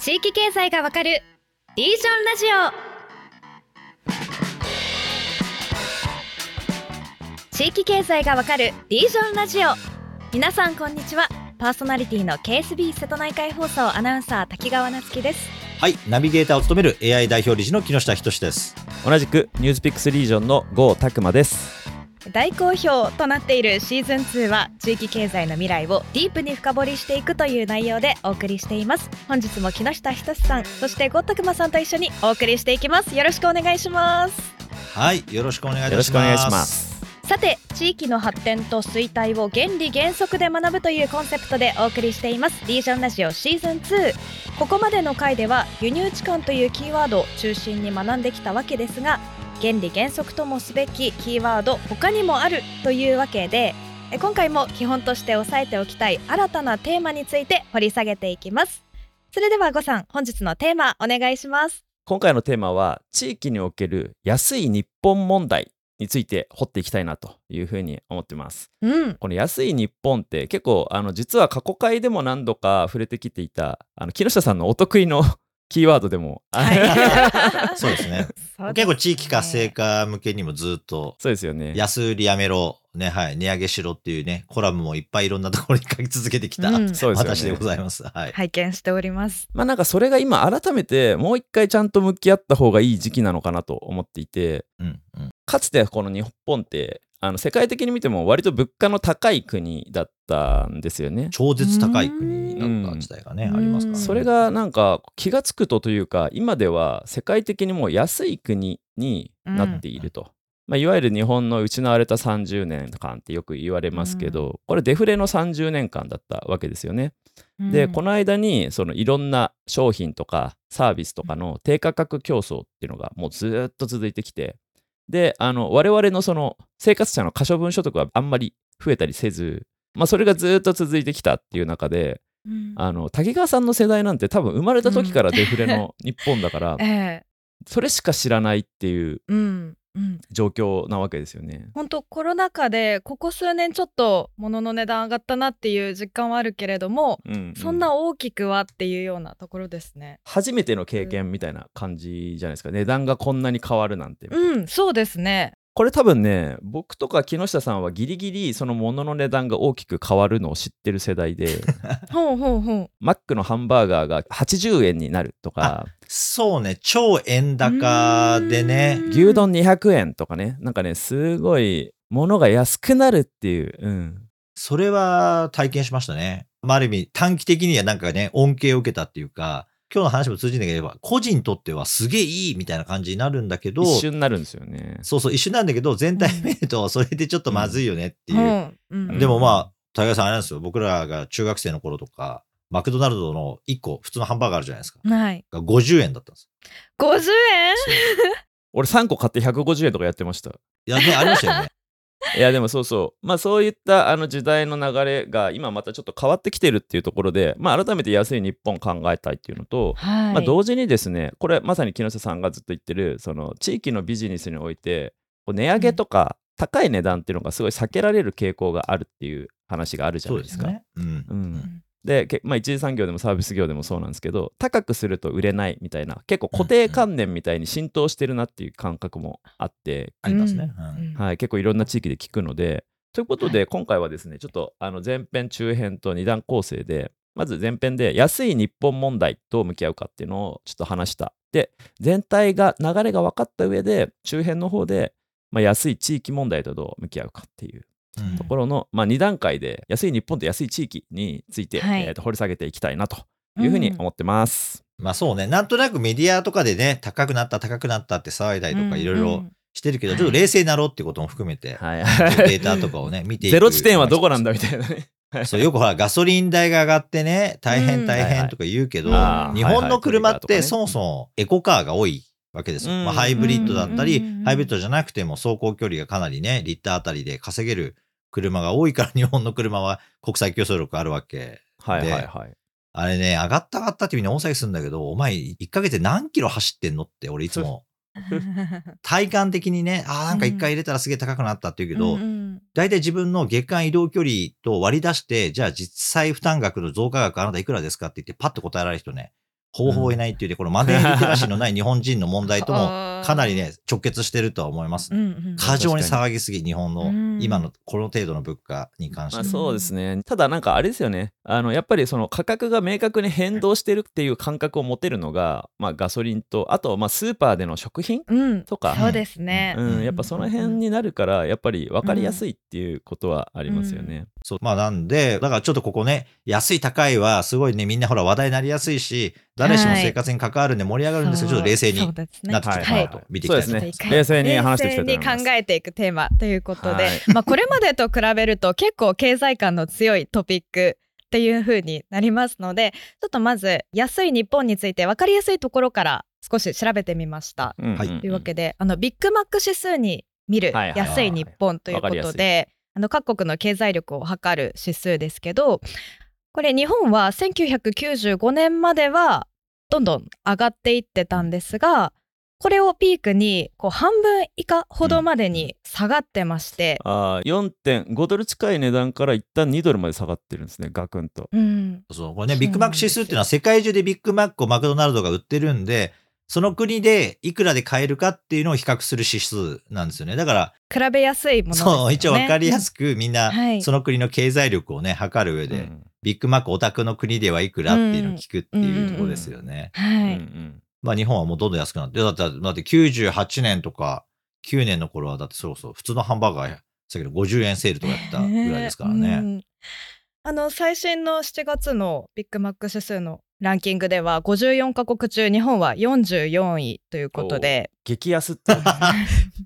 地域経済がわかるリージョンラジオ。地域経済がわかるリージョンラジオ。皆さんこんにちは。パーソナリティの KSB 瀬戸内海放送アナウンサー滝川夏樹です。はい、ナビゲーターを務める AI 代表理事の木下仁です。同じくニュースピックスリージョンの郷拓磨です大好評となっているシーズン2は地域経済の未来をディープに深掘りしていくという内容でお送りしています。本日も木下仁さんそしてゴッタクマさんと一緒にお送りしていきます。よろしくお願いします。はい、よろしくお願いします。よろしくお願いします。さて地域の発展と衰退を原理原則で学ぶというコンセプトでお送りしています。リージョンラジオシーズン2ここまでの回では輸入置換というキーワードを中心に学んできたわけですが原理原則ともすべきキーワード他にもあるというわけでえ今回も基本として押さえておきたい新たなテーマについて掘り下げていきます。それではごさん本日のテーマお願いします。今回のテーマは地域における安い日本問題について掘っていきたいなというふうに思ってます。うん。この安い日本って結構あの実は過去回でも何度か触れてきていたあの木下さんのお得意のキーワードでも、は そうですね。結構地域活性化向けにもずっと、そうですよね。安売りやめろ、ね、はい、値上げしろっていうね、コラムもいっぱいいろんなところに書き続けてきた、うん。私でございます。はい。拝見しております。まあなんかそれが今改めてもう一回ちゃんと向き合った方がいい時期なのかなと思っていて。うん、うん。かつてこの日本ってあの世界的に見ても割と物価の高い国だったんですよね。超絶高い国だった時代がね、うんありますからね。それがなんか気がつくとというか今では世界的にもう安い国になっていると。まあ、いわゆる日本の失われた30年間ってよく言われますけど、これデフレの30年間だったわけですよね。で、この間にそのいろんな商品とかサービスとかの低価格競争っていうのがもうずっと続いてきてであの我々のその生活者の可処分所得はあんまり増えたりせず、まあ、それがずっと続いてきたっていう中でうん。あの滝川さんの世代なんて多分生まれた時からデフレの日本だから、ええ。それしか知らないっていううんうん状況なわけですよね。本当コロナ禍でここ数年ちょっと物の値段上がったなっていう実感はあるけれども、うんうんそんな大きくはっていうようなところですね。初めての経験みたいな感じじゃないですか値段がこんなに変わるなんて。うん、そうですね。これ多分ね僕とか木下さんはギリギリその物の値段が大きく変わるのを知ってる世代で ほうほうほう。マックのハンバーガーが80円になるとか。そうね、超円高でね、うん。牛丼200円とかね。なんかねすごい物が安くなるっていう、うん、それは体験しましたね。まあ、ある意味、短期的にはなんかね、恩恵を受けたっていうか、今日の話も通じなければ、個人にとってはすげえいいみたいな感じになるんだけど、一瞬になるんですよね。そうそう、一瞬なんだけど、全体見ると、それでちょっとまずいよねっていう。うんうんでもまあ、大河さんあれなんですよ。僕らが中学生の頃とか、マクドナルドの1個、普通のハンバーガーあるじゃないですか。はい。が50円だったんです。50円？俺3個買って150円とかやってました。いやね、ありましたよね。いやでもそうそうまあそういったあの時代の流れが今またちょっと変わってきてるっていうところで、まあ、改めて安い日本考えたいっていうのと、はい。まあ、同時にですねこれまさに木下さんがずっと言ってるその地域のビジネスにおいてこう値上げとか高い値段っていうのがすごい避けられる傾向があるっていう話があるじゃないでか。そうですすね。うん。うんで、けまあ、一次産業でもサービス業でもそうなんですけど高くすると売れないみたいな結構固定観念みたいに浸透してるなっていう感覚もあって、ありますね。はい、結構いろんな地域で聞くのでということで、今回はですねちょっとあの前編中編と二段構成でまず前編で安い日本問題と向き合うかっていうのをちょっと話した。で全体が流れが分かった上で中編の方で、まあ、安い地域問題とどう向き合うかっていううんところの、まあ、2段階で安い日本と安い地域について、はい。えーと掘り下げていきたいなというふうに思ってます。まあそうね、なんとなくメディアとかでね、高くなった、高くなったって騒いだりとかいろいろしてるけど、はい。ちょっと冷静になろうってことも含めて、はい、データとかをね、見ていく ゼロ地点はどこなんだみたいなね。そう、よくほら、ガソリン代が上がってね、大うん。変大変とか言うけど、日本の車ってそもそもエコカーが多いわけですよ。うん。まあ、ハイブリッドだったりうん、ハイブリッドじゃなくても走行距離がかなりね、リッターあたりで稼げる車が多いから、日本の車は国際競争力あるわけ。はいはいはい。あれね、上がった上がったってみんな大騒ぎするんだけど、お前1ヶ月で何キロ走ってんのって俺いつも 体感的にね、ああ、なんか1回入れたらすげえ高くなったって言うけど、うんうん大体自分の月間移動距離と割り出して、じゃあ実際負担額の増加額あなたいくらですかって言ってパッと答えられる人ね、ほぼほぼいないっていうで、このマネーリテラシーのない日本人の問題ともかなりね、直結してるとは思います過剰に騒ぎすぎ、日本のうん今のこの程度の物価に関してまあ、。そうですね。ただなんかあれですよね。あのやっぱりその価格が明確に変動してるっていう感覚を持てるのが、まあ、ガソリンとあとまあスーパーでの食品うんとか、そうですね。うん、やっぱその辺になるからやっぱり分かりやすいっていうことはありますよね。そう。まあなんで、だからちょっとここね、安い高いはすごいね、みんなほら話題になりやすいし、誰しも生活に関わるんで盛り上がるんですけど、ちょっと冷静になってきたかなと見ていきたいと思います。そうですね。冷静に話していきたいと思います。冷静に考えていくテーマということで、はい。まあこれまでと比べると結構経済感の強いトピックっていう風になりますのでちょっとまず安い日本について分かりやすいところから少し調べてみました。うんはいというわけであのビッグマック指数に見る安い日本ということであの各国の経済力を測る指数ですけどこれ日本は1995年まではどんどん上がっていってたんですがこれをピークにこう半分以下ほどまでに下がってまして、あー4.5ドル近い値段から一旦2ドルまで下がってるんですね、ガクンと。うん、そう、これね、ビッグマック指数っていうのは世界中でビッグマックをマクドナルドが売ってるんで、その国でいくらで買えるかっていうのを比較する指数なんですよね。だから、比べやすいものですよね。そう、一応わかりやすくみんなはいその国の経済力をね、測る上で、うんビッグマックお宅の国ではいくらっていうのを聞くっていうところですよね。はうんうい、んまあ日本はもうどんどん安くなって、だって、だって98年とか9年の頃はだってそうそう、普通のハンバーガーや、さっきの50円セールとかやったぐらいですからうね。んあの最新の7月のビッグマック指数のランキングでは54カ国中日本は44位ということで、激安ってね。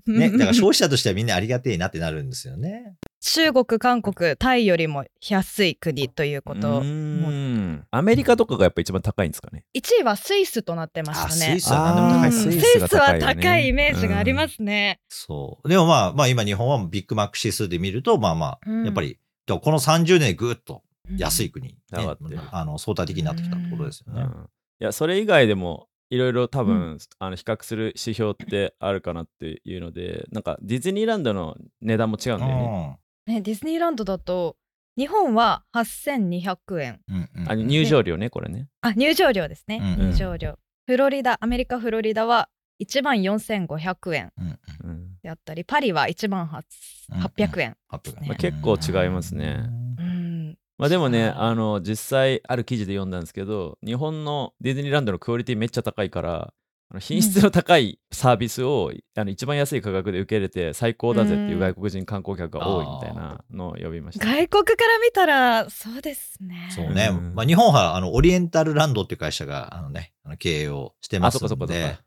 ね、だから消費者としてはみんなありがてえなってなるんですよね。中国韓国タイよりも安い国ということ。うーん。アメリカとかがやっぱ一番高いんですかね。1位はスイスとなってましたね。あスイスは高い。スイスは高いイメージがありますね、そう。でもまあ、まあ今日本はビッグマック指数で見ると、まあまあ、うん。やっぱり、この30年でぐっと安い国、ね上がってる。あの相対的になってきたってことですよね。うん。いやそれ以外でもいろいろ多分、うあの比較する指標ってあるかなっていうのでなんかディズニーランドの値段も違うんだよね。ね、ディズニーランドだと日本は8200円。うんうんうん。あ入場料ねこれね。あ入場料ですね、うん。入場料。フロリダアメリカフロリダは1万4500円うんうんうん。であったりパリは1万800円、800まあ結構違いますね。うん。まあでもねあの実際ある記事で読んだんですけど日本のディズニーランドのクオリティめっちゃ高いからあの品質の高いサービスを、あの一番安い価格で受け入れて最高だぜっていう外国人観光客が多いみたいなのを呼びました。外国から見たらそうですね。そうね。うん。まあ日本は、あの、オリエンタルランドっていう会社が、あのね、あの経営をしてますあそっかそっかそっでか、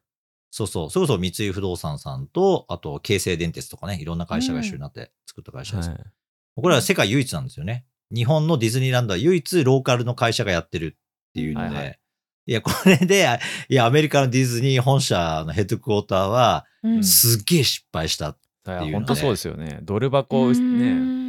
そうそう、それこそ三井不動産さんと、あと、京成電鉄とかね、いろんな会社が一緒になって作った会社です。はいこれは世界唯一なんですよね。日本のディズニーランドは唯一ローカルの会社がやってるっていうので、はいはいいや、これで、あいや、アメリカのディズニー本社のヘッドクォーターは、うんすっげえ失敗した。っていうので本当そうですよね。ドル箱ねん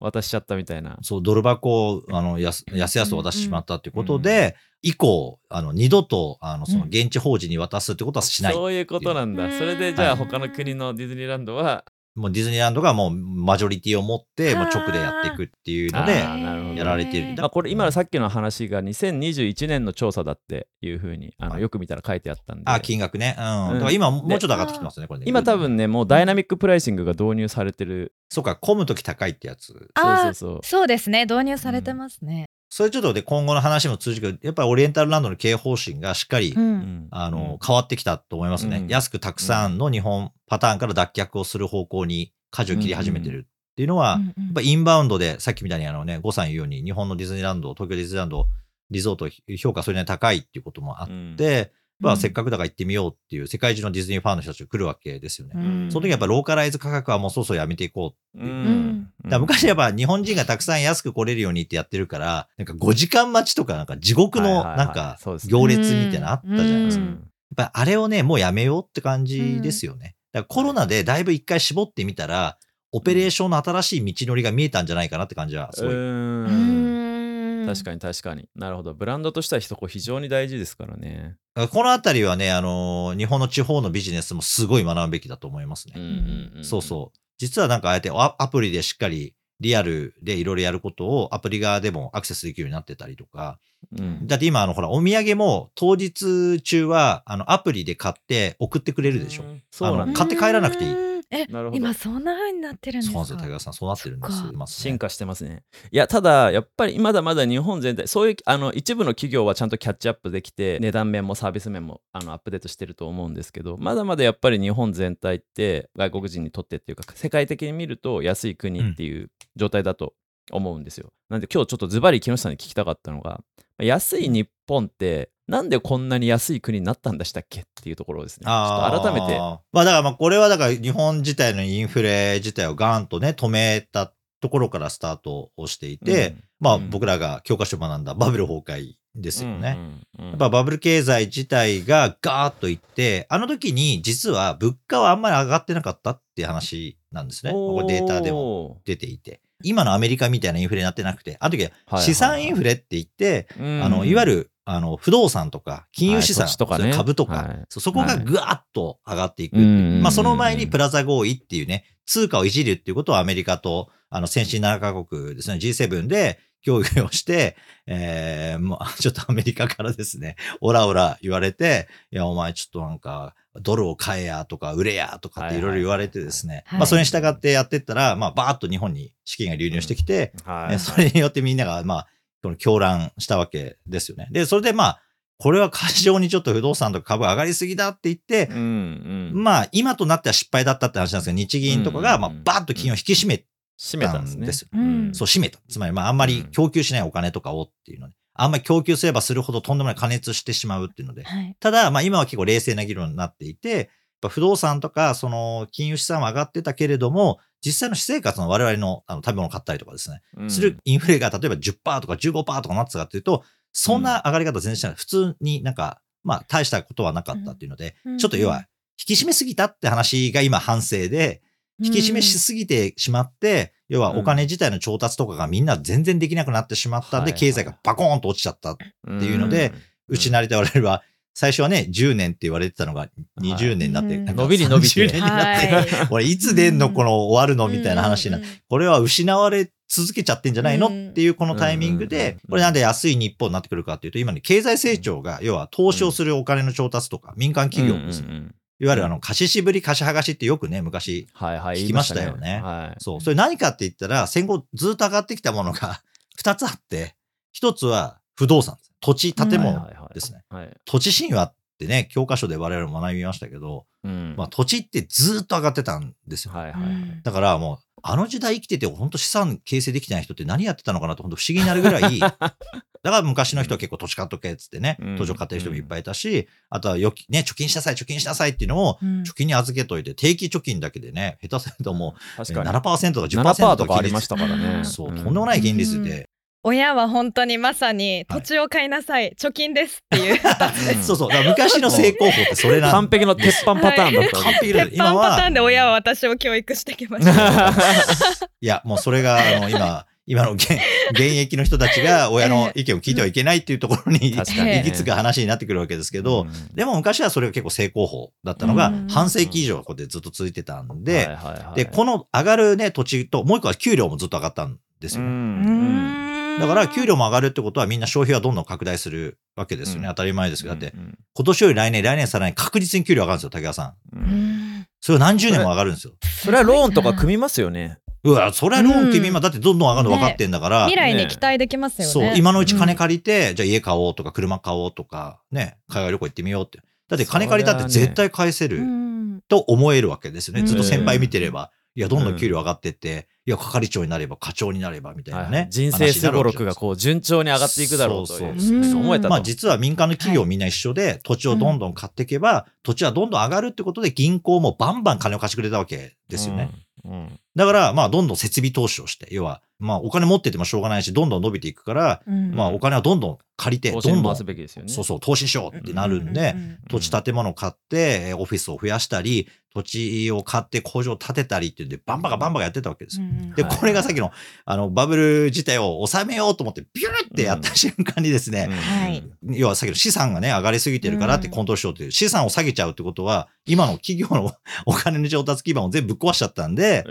渡しちゃったみたいな。そう、ドル箱を、あの、やす、やすやすと渡してしまったっていうことで、以降、あの、二度と、あの、その、現地法人に渡すってことはしない。そういうことなんだ。うんそれでじゃあ他の国のディズニーランドは、もうディズニーランドがもうマジョリティを持って、もう直でやっていくっていうのであ、ーなるほどやられている。まあ、これ今のさっきの話が2021年の調査だっていうふうにあのはいよく見たら書いてあったんで。あ、金額ね。うん。うんだから今、もうちょっと上がってきてますね、これね。今多分ね、もうダイナミックプライシングが導入されてる。そうか、混むとき高いってやつ。そうそうそう。そうですね導入されてますね、それちょっとで今後の話も通じるけど、やっぱりオリエンタルランドの経営方針がしっかり、うん。うんあの、変わってきたと思いますね。うん。安くたくさんの日本パターンから脱却をする方向に舵を切り始めてるっていうのは、やっぱインバウンドで、さっきみたいにあのね、呉さん言うように、日本のディズニーランド、東京ディズニーランド、リゾート評価それなりに高いっていうこともあって、うんまあ、うん。せっかくだから行ってみようっていう世界中のディズニーファンの人たちが来るわけですよね。うん。その時やっぱローカライズ価格はもうそろそろやめていこう。う。ん。だ昔やっぱ日本人がたくさん安く来れるようにってやってるから、なんか5時間待ちとかなんか地獄のなんか行列みたいなのあったじゃないですか。うん。やっぱりあれをね、もうやめようって感じですよね。だからコロナでだいぶ一回絞ってみたら、オペレーションの新しい道のりが見えたんじゃないかなって感じはすごい。確かに確かに。なるほど。ブランドとしてはそこ非常に大事ですからね。このあたりはね、あのー日本の地方のビジネスもすごい学ぶべきだと思いますね。うんうんうんそうそう。実はなんかあえてアアプリでしっかりリアルでいろいろやることをアプリ側でもアクセスできるようになってたりとか、うんだって今、あの、ほら、お土産も当日中は、あの、アプリで買って送ってくれるでしょ。うんそうなんだあの買って帰らなくていいうんえなるほど今そんな風になってるんですか？そうなんですよ、武田さん。そうなってるんです進化してますね。いや、ただ、やっぱりまだまだ日本全体、そういうあの一部の企業はちゃんとキャッチアップできて、値段面もサービス面もあのアップデートしてると思うんですけど、まだまだやっぱり日本全体って、外国人にとってっていうか、世界的に見ると安い国っていう状態だと思うんですよ。なんで今日ちょっとズバリ木下さんに聞きたかったのが、安い日本って、なんでこんなに安い国になったんでしたっけっていうところですね。ちょあーっと改めて。まあだからまあこれはだから日本自体のインフレ自体をガーンとね、止めたところからスタートをしていて、うんまあうん僕らが教科書学んだバブル崩壊ですよね。うんうんうんやっぱバブル経済自体がガーッといって、あの時に実は物価はあんまり上がってなかったっていう話なんですね。これデータでもお出ていて。今のアメリカみたいなインフレになってなくて、あの時ははい資産インフレって言って、ーあの、いわゆるる、あの、不動産とか、金融資産、はいとかね。株とか、はい。そこがぐわっと上がっていく。う。んまあ、その前にプラザ合意っていうね、通貨をいじるっていうことをアメリカと、あの、先進7カ国ですね、G7 で協議をして、えー、まあ、ちょっとアメリカからですね、オラオラ言われて、いや、お前ちょっとなんか、ドルを買えやとか、売れやとかっていろいろ言われてですね、はい。まあ、それに従ってやってったら、まあ、バーッと日本に資金が流入してきて、はい。ね、それによってみんなが、まあ、この狂乱したわけですよね。で、それでまあ、これは過剰にちょっと不動産とか株上がりすぎだって言って、うんうん、まあ、今となっては失敗だったって話なんですけど、日銀とかが、うんまあ、バーッと金を引き締め、閉めたんですね。ようん。そう、締めた。つまり、まあ、あんまり供給しないお金とかをっていうので、あんまり供給すればするほどとんでもない加熱してしまうっていうので、はい。ただ、まあ、今は結構冷静な議論になっていて、不動産とか、その、金融資産は上がってたけれども、実際の私生活の我々のあの食べ物を買ったりとかですね、うん。するインフレが例えば10%とか15%とかなってたかっていうと、そんな上がり方全然しない。普通になんか、まあ、大したことはなかったっていうので、うん。ちょっと要は、引き締めすぎたって話が今反省で、引き締めしすぎてしまって、要はお金自体の調達とかがみんな全然できなくなってしまったんで、はい経済がバコーンと落ちちゃった。っていうので、うちなりと我々は、最初はね、10年って言われてたのが20年になって、うん。なんか伸びに伸びて。30年になって、はい。俺いつ出んのこの終わるのみたいな話になうんうんこれは失われ続けちゃってんじゃないの？うん。っていうこのタイミングうんうんでうん、これなんで安い日本になってくるかっていうと、今ね、経済成長が、要は投資をするお金の調達とか、民間企業ですね。いわゆるあの、貸ししぶり、貸し剥がしってよくね、昔。聞きましたよねはい。そう。それ何かって言ったら、戦後ずっと上がってきたものが 2つあって、1つは不動産です。土地、建物ですね。はい。土地神話ってね、教科書で我々も学びましたけど、うん。まあ土地ってずっと上がってたんですよ。はいはいだからもう、あの時代生きてて、本当資産形成できてない人って何やってたのかなと本当不思議になるぐらい、だから昔の人は結構土地買っとけっつってね、うん。土地を買ってる人もいっぱいいたし、あとはよき、ね、貯金しなさい、貯金しなさいっていうのを、うん。貯金に預けといて、定期貯金だけでね、下手するともう、確かに。7%とか10% 7%とかとかありましたからね。そう、ん。とんでもない金利で、親は本当にまさに土地を買いなさい、貯金ですっていう。うん。そうそう、だから昔の成功法ってそれなん完璧の鉄板パターンだったわけ。完璧だ鉄板パターンで親は私を教育してきました。いや、もうそれが、あの、今、今の現現役の人たちが 親の意見を聞いてはいけないっていうところに確かに。ね行き着く話になってくるわけですけど、うん。でも昔はそれが結構成功法だったのがうん、半世紀以上ここでずっと続いてたんで、はいはいはい。で、この上がるね、土地と、もう一個は給料もずっと上がったんですうよね。んだから、給料も上がるってことはみんな消費はどんどん拡大するわけですよね。うん当たり前ですけど。だって、うん今年より来年、来年さらに確実に給料上がるんですよ、竹川さん。それを何十年も上がるんですよ。それはローンとか組みますよね。うわ、それはローン君うん今だってどんどん上がるの分かってんだから、未来に期待できますよね。そう、今のうち金うん借りて、じゃあ家買おうとか車買おうとか、ね、海外旅行行ってみようって。だって金借りたって絶対返せうるんと思えるわけですよね。うんずっと先輩見てれば。いや、どんどん給料上がってって、いや、係長になれば課長になればみたいなねはいはい。人生すごろくがこう順調に上がっていくだろうとううそうそう思えたと。まあ実は民間の企業みんな一緒で、土地をどんどん買っていけば、土地はどんどん上がるってことで銀行もバンバン金を貸してくれたわけですよね。うん。うんだから、まあどんどん設備投資をして、要は、まあお金持っててもしょうがないし、どんどん伸びていくから、うん。まあお金はどんどん借りて、どんどん投資に回すべきですよね。そうそう、投資しようってなるんで、うんうん土地建物買って、えーオフィスを増やしたり、土地を買って工場を建てたりっていうんで、バンバカバンバカやってたわけですよ。うんで、はい。これがさっきの、あの、バブル自体を収めようと思って、ビューってやった瞬間にですね、はい。要はさっきの資産がね、上がりすぎてるからってうん。コントロールしようっていう、資産を下げちゃうってことは、今の企業のお金の調達基盤を全部ぶっ壊しちゃったんで、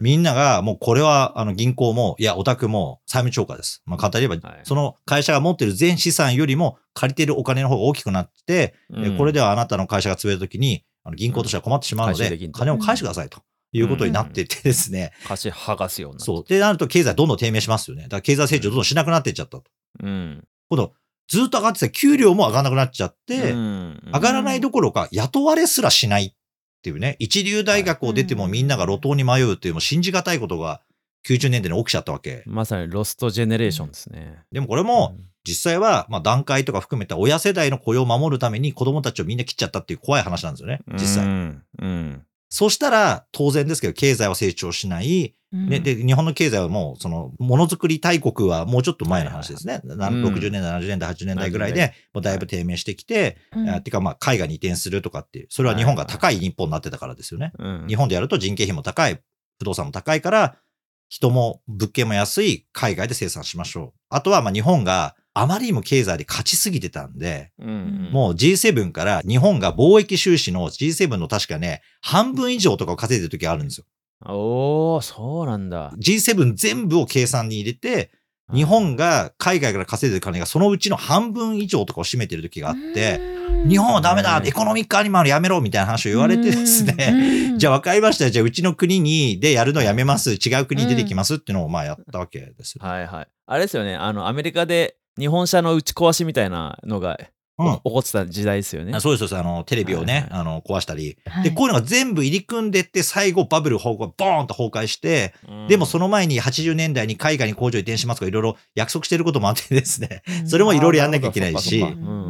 みんながもうこれはあの銀行も、いや、オタクも債務超過です。まあ簡単に言えば、はいその会社が持ってる全資産よりも借りてるお金の方が大きくなって、えこれではあなたの会社が潰れるときに、あの銀行としては困ってしまうのでうん金を返してくださいということになっててですね、貸し剥がすような。そう。で、なると経済どんどん低迷しますよね。だから経済成長どんどんしなくなっていっちゃったと。うん。今度、ずっと上がってた給料も上がらなくなっちゃって、うん上がらないどころか雇われすらしないっていうね、一流大学を出てもみんなが路頭に迷うっていう、もう信じがたいことが90年代に起きちゃったわけ。まさにロストジェネレーションですね。でもこれも、実際は、まあ段階とか含めた親世代の雇用を守るために子供たちをみんな切っちゃったっていう怖い話なんですよね、実う際。ん。うん。そしたら、当然ですけど、経済は成長しない。ね、で、日本の経済はもう、その、ものづくり大国はもうちょっと前の話ですね。なうん60年代、70年代、80年代ぐらいで、もうだいぶ低迷してきて、うんあてかまあ、海外に移転するとかっていう、それは日本が高い日本になってたからですよね。うん日本でやると人件費も高い、不動産も高いから、人も物件も安い海外で生産しましょう。あとはまあ日本があまりにも経済で勝ちすぎてたんで、うんもう G7 から日本が貿易収支の G7 の確かね、半分以上とかを稼いでる時があるんですよ。おー、そうなんだ。G7 全部を計算に入れて、日本が海外から稼いでる金がそのうちの半分以上とかを占めてる時があって、日本はダメだうんエコノミックアニマルやめろみたいな話を言われてですね、じゃあ分かりました。じゃあうちの国にでやるのやめます。違う国に出てきますっていうのをまあやったわけですよ。はいはい。あれですよね、あの、アメリカで日本車の打ち壊しみたいなのが、うん起こってた時代ですよね。あそうです。あの、テレビをね、はいあの、壊したり。はいで、こういうのが全部入り組んでって、最後バブル崩壊、ボーンと崩壊して、うんでもその前に80年代に海外に工場移転しますとかいろいろ約束してることもあってですね、それもいろいろやんなきゃいけないし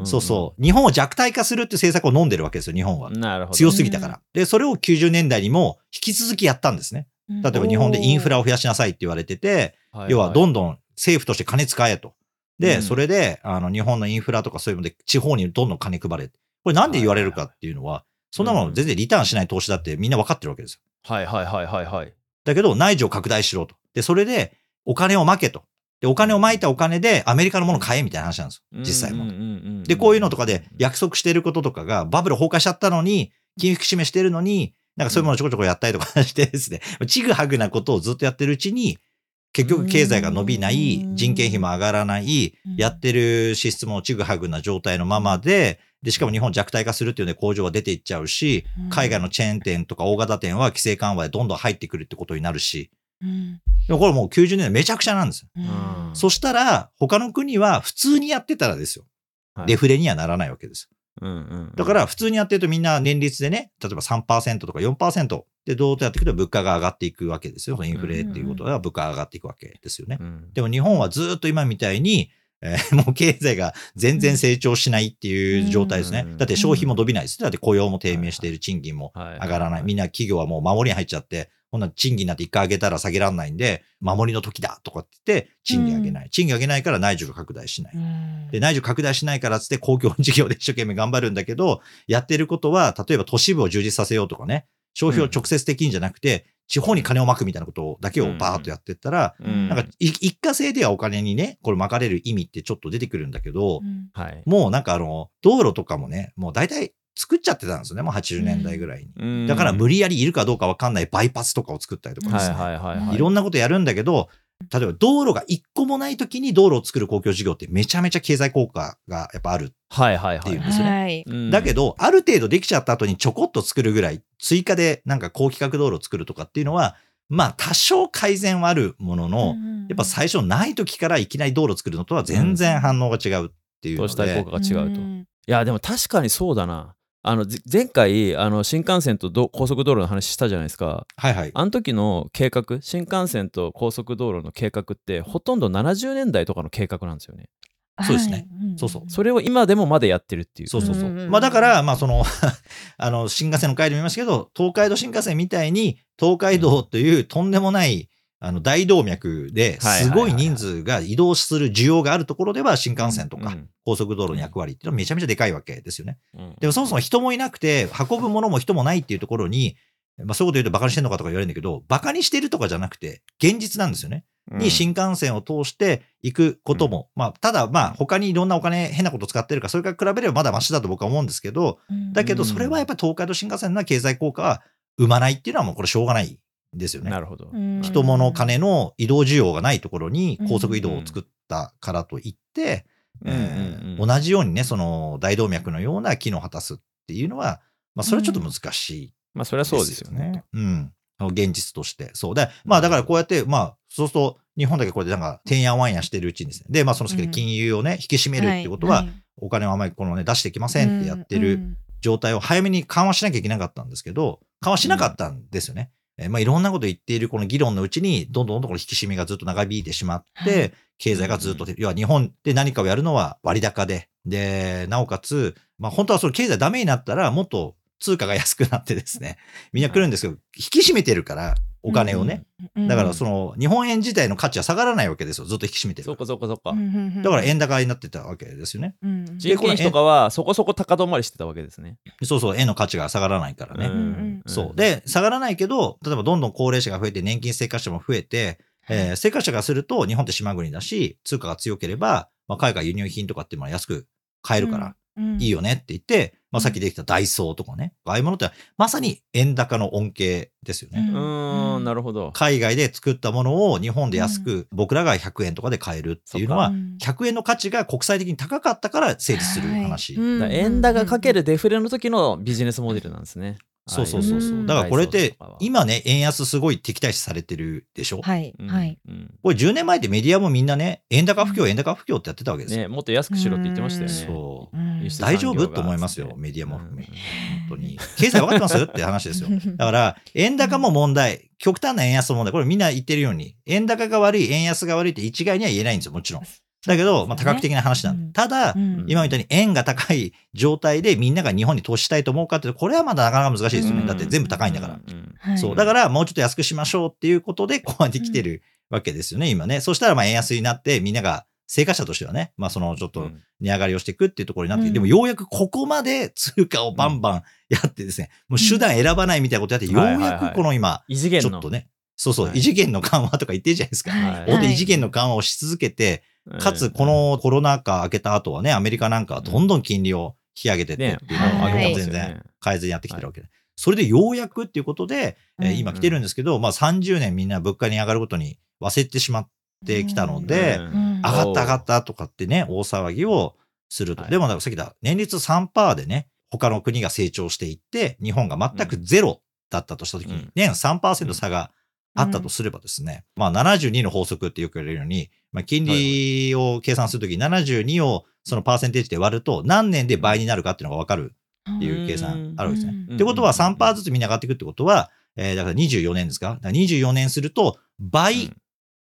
そうかそう。日本を弱体化するって政策を飲んでるわけですよ、日本は。なるほど。強すぎたから。で、それを90年代にも引き続きやったんですね。例えば日本でインフラを増やしなさいって言われてて、はい要はどんんどん政府として金使えと。で、うんそれで、あの、日本のインフラとかそういうので地方にどんどん金配れ。これなんで言われるかっていうのは、そんなもの全然リターンしない投資だってみんな分かってるわけですよ。はいはいはいはいはい。だけど内需を拡大しろと。で、それでお金をまけと。で、お金をまいたお金でアメリカのものを買えみたいな話なんですよ。実際も。もで、こういうのとかで約束してることとかがバブル崩壊しちゃったのに、金融引き締めしてるのに、なんかそういうものをちょこちょこやったりとかしてですね、ちぐはぐなことをずっとやってるうちに、結局経済が伸びない、うん。人件費も上がらない、うん。やってる支出もちぐはぐな状態のままで、で、しかも日本弱体化するっていうので工場は出ていっちゃうし、海外のチェーン店とか大型店は規制緩和でどんどん入ってくるってことになるし、うん。でもこれもう90年代めちゃくちゃなんですよ。そしたら、他の国は普通にやってたらですよ。デフレにはならないわけです。うんうんだから普通にやってるとみんな年率でね、例えば3%とか4%でどうとやっていくと物価が上がっていくわけですよ。インフレっていうことは物価が上がっていくわけですよね。うんでも日本はずっと今みたいに、えーもう経済が全然成長しないっていう状態ですねうん。だって消費も伸びないです。だって雇用も低迷している、賃金もはい上がらない。みんな企業はもう守りに入っちゃって、こんな賃金なんて一回上げたら下げられないんで、守りの時だとかって言って、賃金上げない。賃金上げないから内需が拡大しない。うん。で、内需拡大しないからっつって公共事業で一生懸命頑張るんだけど、やってることは、例えば都市部を充実させようとかね、消費を直接的にじゃなくて、地方に金をまくみたいなことだけをバーッとやってったら、うん。なんかい一過性ではお金にね、これ巻かれる意味ってちょっと出てくるんだけど、うん。はい。もうなんかあの、道路とかもね、もう大体作っちゃってたんですよね、もう80年代ぐらいに。うんだから無理やりいるかどうかわかんないバイパスとかを作ったりとかですはいね。はいはいはいいろんなことやるんだけど、例えば道路が一個もない時に道路を作る公共事業ってめちゃめちゃ経済効果がやっぱある。はいはいっていうはいですねはいうんだけど、ある程度できちゃった後にちょこっと作るぐらい、追加でなんか高規格道路を作るとかっていうのは、まあ多少改善はあるものの、やっぱ最初ない時からいきなり道路作るのとは全然反応が違うっていうの投資対で効果が違うと。いんやでも確かにそうだな。あのぜ前回あの新幹線とど高速道路の話したじゃないですか。はいはい。あの時の計画新幹線と高速道路の計画ってほとんど70年代とかの計画なんですよね。そうですねはいんそうそうそれを今でもまだやってるっていう。そうそうそう。うんうんうんまあだから、まあその、あの、新幹線の回でも言いましたけど、東海道新幹線みたいに、東海道というとんでもない、あの、大動脈ですごい人数が移動する需要があるところでは、新幹線とかうん。高速道路の役割っていうのはめちゃめちゃでかいわけですよね。うん。でもそもそも人もいなくて、運ぶものも人もないっていうところに、まあそういうこと言うとバカにしてんのかとか言われるんだけど、バカにしてるとかじゃなくて、現実なんですよね。に新幹線を通して行くことも、まあ、ただまあ他にいろんなお金変なこと使ってるから、それから比べればまだマシだと僕は思うんですけど、だけどそれはやっぱり東海道新幹線の経済効果は生まないっていうのはもうこれしょうがないですよね。なるほど。うん人物金の移動需要がないところに高速移動を作ったからといって、同じようにね、その大動脈のような機能を果たすっていうのは、まあ、それはちょっと難しいまあそれはそうですよね。。うん。現実として。そう。で、まあだからこうやって、まあ、そうすると、日本だけこうやってなんか、てんやわんやしてるうちにですね。で、まあその先で金融をね、引き締めるってことは、お金をあまりこのね、出してきませんってやってる状態を早めに緩和しなきゃいけなかったんですけど、緩和しなかったんですよね。えーまあいろんなこと言っているこの議論のうちに、どんどんどんどんこの引き締めがずっと長引いてしまって、はい。経済がずっと、要は日本で何かをやるのは割高で、で、なおかつ、まあ本当はその経済ダメになったら、もっと通貨が安くなってですね、みんな来るんですけど、引き締めてるから、お金をね。だからその日本円自体の価値は下がらないわけですよ。ずっと引き締めてるそうか。かそうかそうか。だから円高になってたわけですよね。うん人件費とかはそこそこ高止まりしてたわけですね。そうそう、円の価値が下がらないからね。んそう。で、下がらないけど、例えばどんどん高齢者が増えて、年金生活者も増えて、えー生活者がすると、日本って島国だし、通貨が強ければ、まあ、海外輸入品とかっていうのは安く買えるから、いいよねって言って、まあ、さっきできたダイソーとかね、ああいうものってまさに円高の恩恵ですよね。うーん、なるほど。海外で作ったものを日本で安く、僕らが100円とかで買えるっていうのは、うん100円の価値が国際的に高かったから成立する話。はい円高かけるデフレの時のビジネスモデルなんですね。そうそうそうそうう。んだからこれって今ね、円安すごい敵対視されてるでしょ？はいうんはい。うんこれ10年前ってメディアもみんなね、円高不況、円高不況ってやってたわけですよ。ね、もっと安くしろって言ってましたよね。そう。大丈夫？と思いますよメディアも含めうん本当に。経済分かってます？って話ですよ。だから、円高も問題、極端な円安も問題、これみんな言ってるように、円高が悪い、円安が悪いって一概には言えないんですよ、もちろん。だけど、まあ、多角的な話なんで。うんただ、うん今みたいに円が高い状態でみんなが日本に投資したいと思うかってこれはまだなかなか難しいですよね。うんだって全部高いんだから。そう。だから、もうちょっと安くしましょうっていうことで、こうやって来てるわけですよね、今ね。そしたら、まあ、円安になって、みんなが、生活者としてはね、まあ、その、ちょっと、値上がりをしていくっていうところになってきて、うんでもようやくここまで通貨をバンバンやってですね、もう手段選ばないみたいなことやって、ようやくこの今、異次元の。ちょっとね、そうそう、はい異次元の緩和とか言ってるじゃないですか。はい異次元の緩和をし続けて、うんかつこ、のコロナ禍明けた後はね、アメリカなんかはどんどん金利を引き上げてってね。ってい。うのを、はい。日本はいは全然改善やってきてるわけで。それでようやくっていうことで、えーうん今来てるんですけど、まあ30年みんな物価に上がることに忘れてしまってきたので、うん上がった上がったとかってね、大騒ぎをすると。はい。でも、さっきだ、年率3%でね、他の国が成長していって、日本が全くゼロだったとしたときに、うん。年3%差があったとすればですね、まあ72の法則ってよく言われるように、まあ金利を計算するとき、72をそのパーセンテージで割ると何年で倍になるかっていうのがわかるっていう計算あるわけですね。うんってことは3%ずつみんな上がっていくってことは、えーだから24年ですか？だから ?24 年すると倍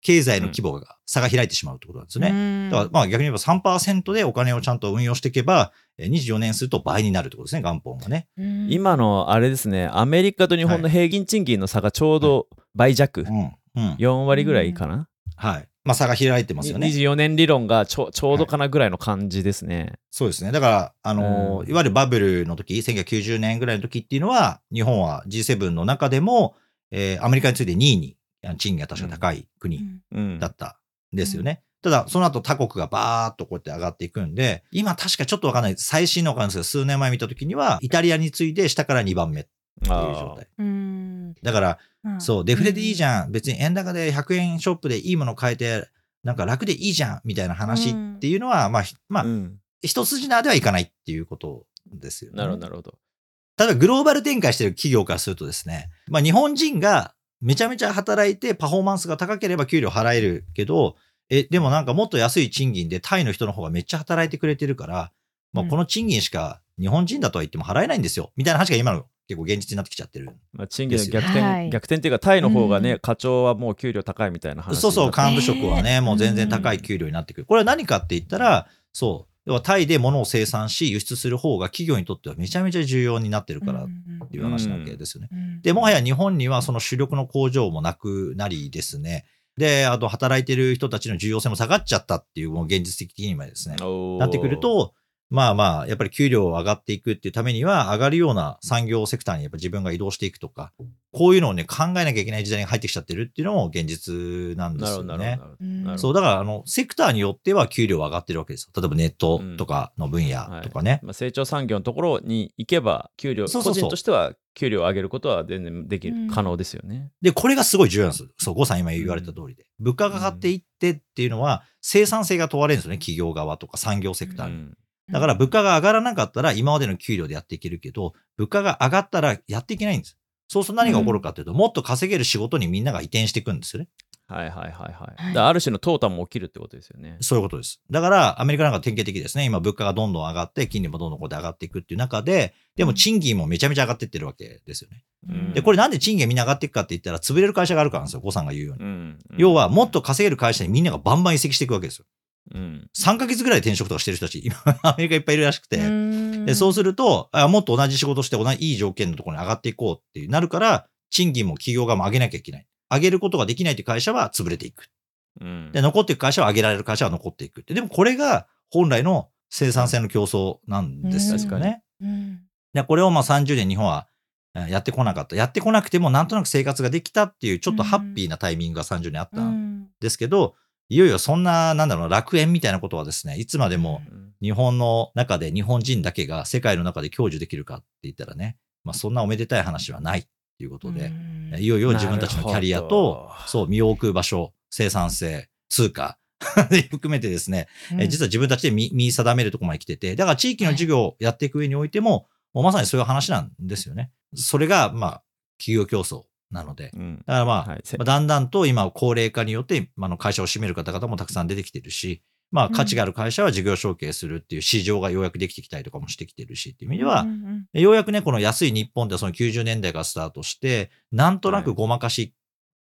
経済の規模が差が開いてしまうってことなんですね。ねだからまあ逆に言えば3%でお金をちゃんと運用していけば、えー24年すると倍になるってことですね、元本がね。今のあれですね、アメリカと日本の平均賃金の差がちょうど倍弱、うん。うん。4割ぐらいかな、はい。まあ差が開いてますよね。24年理論がちょちょうどかなぐらいの感じですね。そうですね。だから、あのーうんいわゆるバブルの時、1990年ぐらいの時っていうのは、日本は G7 の中でも、えーアメリカについて2位に賃金が確か高い国うんだったんですよね。ただ、その後他国がバーっとこうやって上がっていくんで、今確かちょっとわかんない、最新のわかんないですけど、数年前見た時には、イタリアに次いで下から2番目っていう状態。うんだから、そう、デフレでいいじゃゃん。別に円高で100円ショップでいいもの買えて、なんか楽でいいじゃん、みたいな話っていうのは、まあ、ひまあ、うん一筋縄ではいかないっていうことですよね。なるほど、なるほど。例えばグローバル展開してる企業からするとですね、まあ日本人がめちゃめちゃ働いてパフォーマンスが高ければ給料払えるけど、え、でもなんかもっと安い賃金でタイの人の方がめっちゃ働いてくれてるから、まあうんこの賃金しか日本人だとは言っても払えないんですよ。みたいな話が今の結構現実になってきちゃってる。まあ、賃金の逆転、はい逆転っていうか、タイの方がね、うん課長はもう給料高いみたいな話そうそう、幹部職はね、えーもう全然高い給料になってくる。これは何かって言ったら、そう、要はタイで物を生産し輸出する方が企業にとってはめちゃめちゃ重要になってるからっていう話なわけですよね。で、もはや日本にはその主力の工場もなくなりですね。で、あと働いてる人たちの重要性も下がっちゃったっていう、もう現実的に今ですね。なってくると、まあまあ、やっぱり給料上がっていくっていうためには、上がるような産業セクターにやっぱ自分が移動していくとか、こういうのをね、考えなきゃいけない時代に入ってきちゃってるっていうのも現実なんですよねそう、だから、あの、セクターによっては給料上がってるわけですよ。例えばネットとかの分野とかね。まあ、成長産業のところに行けば、給料、そうそうそう個人としては給料を上げることは全然できる、うん可能ですよね。で、これがすごい重要なんです。そう、呉さん今言われた通りで。物価が上がっていってっていうのは、生産性が問われるんですよね。企業側とか産業セクターに。うんだから物価が上がらなかったら今までの給料でやっていけるけど、物価が上がったらやっていけないんです。そうすると何が起こるかというと、もっと稼げる仕事にみんなが移転していくんですよね。はいはいはいはい。はいだある種の淘汰も起きるってことですよね。そういうことです。だから、アメリカなんか典型的ですね。今、物価がどんどん上がって、金利もどんどんこうやって上がっていくっていう中で、でも賃金もめちゃめちゃ上がっていってるわけですよね。うんで、これなんで賃金がみんな上がっていくかって言ったら、潰れる会社があるからなんですよ。呉さんが言うように。うん要は、もっと稼げる会社にみんながバンバン移籍していくわけですよ。うん3ヶ月ぐらい転職とかしてる人たち、今、アメリカいっぱいいるらしくて。うんで、そうすると、あもっと同じ仕事して同じいい条件のところに上がっていこうっていうなるから、賃金も企業側も上げなきゃいけない。上げることができないという会社は潰れていく。うんで、残っていく会社は上げられる会社は残っていくって。でもこれが本来の生産性の競争なんですよね。うんで、これをまあ30年日本はえーやってこなかった。やってこなくてもなんとなく生活ができたっていうちょっとハッピーなタイミングが30年あったんですけど、いよいよそんな、なんだろうな、楽園みたいなことはですね、いつまでもうん。日本の中で日本人だけが世界の中で享受できるかって言ったらね、まあそんなおめでたい話はないっていうことで、うん。いよいよ自分たちのキャリアとそう、身を置く場所、生産性、通貨、含めてですね、うん。え実は自分たちで見見定めるところまで来てて、だから地域の授業をやっていく上においても、もうまさにそういう話なんですよね。それが、まあ、企業競争なので。うん。だからまあ、はい。だんだんと今、高齢化によって、まああの会社を占める方々もたくさん出てきてるし、まあ、価値がある会社は事業承継するっていう市場がようやくできてきたりとかもしてきてるしっていう意味では、うんうんようやくね、この安い日本でその90年代からスタートして、なんとなくごまかし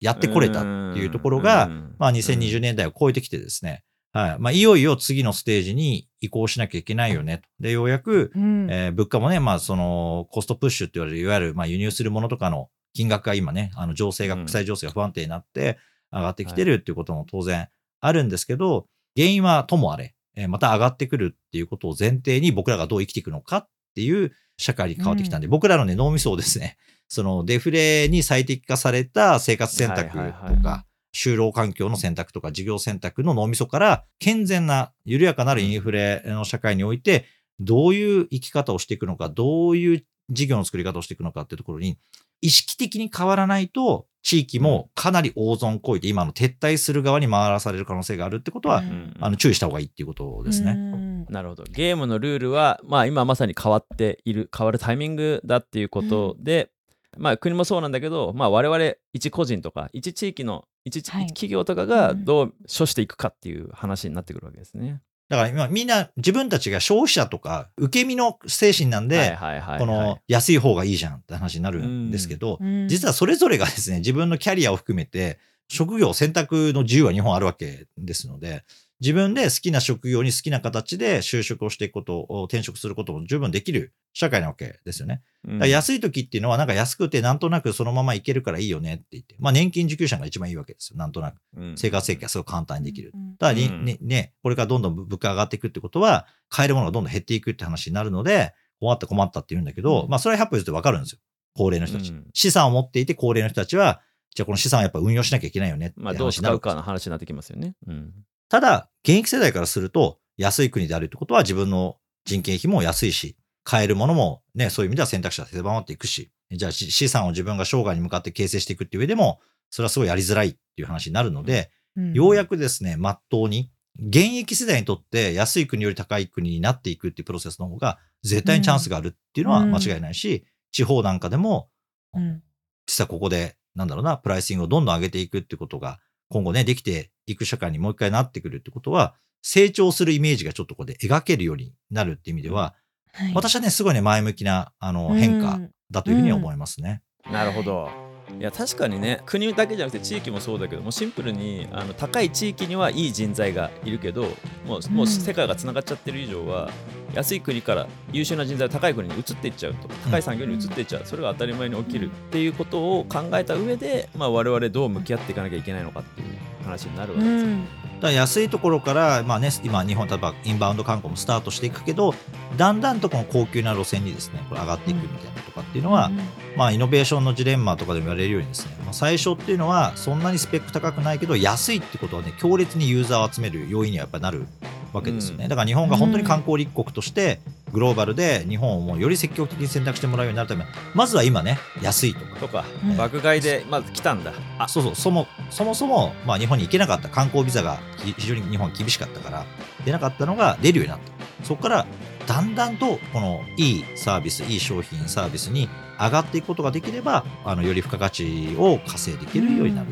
やってこれたっていうところが、うんまあ2020年代を超えてきてですね、はい。まあいよいよ次のステージに移行しなきゃいけないよねと。で、ようやく、うん。えー物価もね、まあそのコストプッシュって言われる、いわゆるまあ輸入するものとかの金額が今ね、あの情勢が、うん。国際情勢が不安定になって上がってきてるっていうことも当然あるんですけど、原因はともあれ、えーまた上がってくるっていうことを前提に僕らがどう生きていくのかっていう社会に変わってきたんで、僕らのね、脳みそをですね、そのデフレに最適化された生活選択とか、は就労環境の選択とか事業選択の脳みそから健全な緩やかなるインフレの社会においてどういう生き方をしていくのかどういう事業の作り方をしていくのかっていうところに意識的に変わらないと地域もかなり大損こいて今の撤退する側に回らされる可能性があるってことは、うんあの注意した方がいいっていうことですね。うんなるほど。ゲームのルールは、まあ、今まさに変わっている、変わるタイミングだっていうことで、まあ、国もそうなんだけど、まあ、我々、一個人とか、一地域の、一地はい企業とかがどう処していくかっていう話になってくるわけですね。だから今みんな自分たちが消費者とか受け身の精神なんで、この安い方がいいじゃんって話になるんですけど、うん。実はそれぞれがですね、自分のキャリアを含めて、職業選択の自由は日本あるわけですので、自分で好きな職業に好きな形で就職をしていくことを、転職することも十分できる社会なわけですよね。うんだから安い時っていうのは、なんか安くてなんとなくそのままいけるからいいよねって言って、まあ年金受給者が一番いいわけですよ。なんとなく。うん生活設計がすごく簡単にできる。うんただに、うんね、ね、これからどんどん物価が上がっていくってことは、買えるものがどんどん減っていくって話になるので、困った困ったって言うんだけど、うんまあそれは100歩譲ってわかるんですよ。高齢の人たち。うん資産を持っていて高齢の人たちは、じゃあこの資産をやっぱ運用しなきゃいけないよねってまあ、どう話になる使うかの話になってきますよね。うん。ただ、現役世代からすると、安い国であるってことは自分の人件費も安いし、買えるものもね、そういう意味では選択肢が狭まっていくし、じゃあし資産を自分が生涯に向かって形成していくっていう上でも、それはすごいやりづらいっていう話になるので、ようやくですね、まっとうに、現役世代にとって安い国より高い国になっていくっていうプロセスの方が、絶対にチャンスがあるっていうのは間違いないし、地方なんかでも、うん。実はここで、なんだろうな、プライシングをどんどん上げていくってことが、今後ね、できていく社会にもう一回なってくるってことは、成長するイメージがちょっとここで描けるようになるっていう意味では、はい私はね、すごいね、前向きな、あの、うん変化だというふうに思いますね。なるほど。いや確かにね国だけじゃなくて地域もそうだけどもうシンプルにあの高い地域にはいい人材がいるけどもうもう世界がつながっちゃってる以上は安い国から優秀な人材が高い国に移っていっちゃうと高い産業に移っていっちゃうそれが当たり前に起きるっていうことを考えた上で、まあ、我々どう向き合っていかなきゃいけないのかっていう話になるわけですよ。ね。だから安いところから、まあね、今、日本、例えばインバウンド観光もスタートしていくけど、だんだんとこの高級な路線にですね、これ上がっていくみたいなとかっていうのは、まあ、イノベーションのジレンマとかでも言われるようにですね、まあ、最初っていうのは、そんなにスペック高くないけど、安いってことはね、強烈にユーザーを集める要因にはやっぱりなるわけですよね。うん。だから日本が本当に観光立国として、グローバルで日本をもうより積極的に選択してもらうようになるためにまずは今ね安いとかとか、うん。爆買いでまず来たんだ。あそうそう。そもそもそも、まあ、日本に行けなかった観光ビザがひ非常に日本は厳しかったから出なかったのが出るようになった。そこからだんだんとこのいいサービスいい商品サービスに上がっていくことができればあのより付加価値を稼いでいけるようになる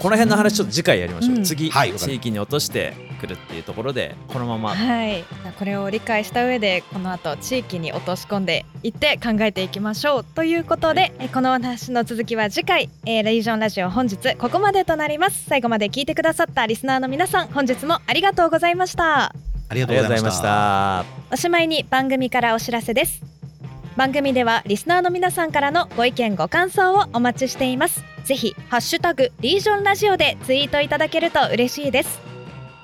この辺の話ちょっと次回やりましょう、うん。次、はい地域に落としてくるっていうところでこのまま。はい、じゃあこれを理解した上でこの後地域に落とし込んでいって考えていきましょうということでえこのお話の続きは次回、えー、レイジョンラジオ本日ここまでとなります。最後まで聞いてくださったリスナーの皆さん本日もありがとうございました。ありがあとうございました。おしまいに番組からお知らせです。番組ではリスナーの皆さんからのご意見ご感想をお待ちしていますぜひハッシュタグリージョンラジオでツイートいただけると嬉しいです。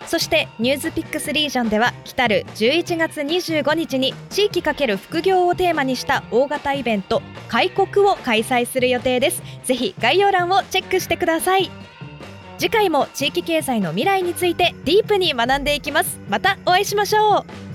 そしてニュースピックスリージョンでは来たる11月25日に地域×副業をテーマにした大型イベント開国を開催する予定です。ぜひ概要欄をチェックしてください。次回も地域経済の未来についてディープに学んでいきます。またお会いしましょう。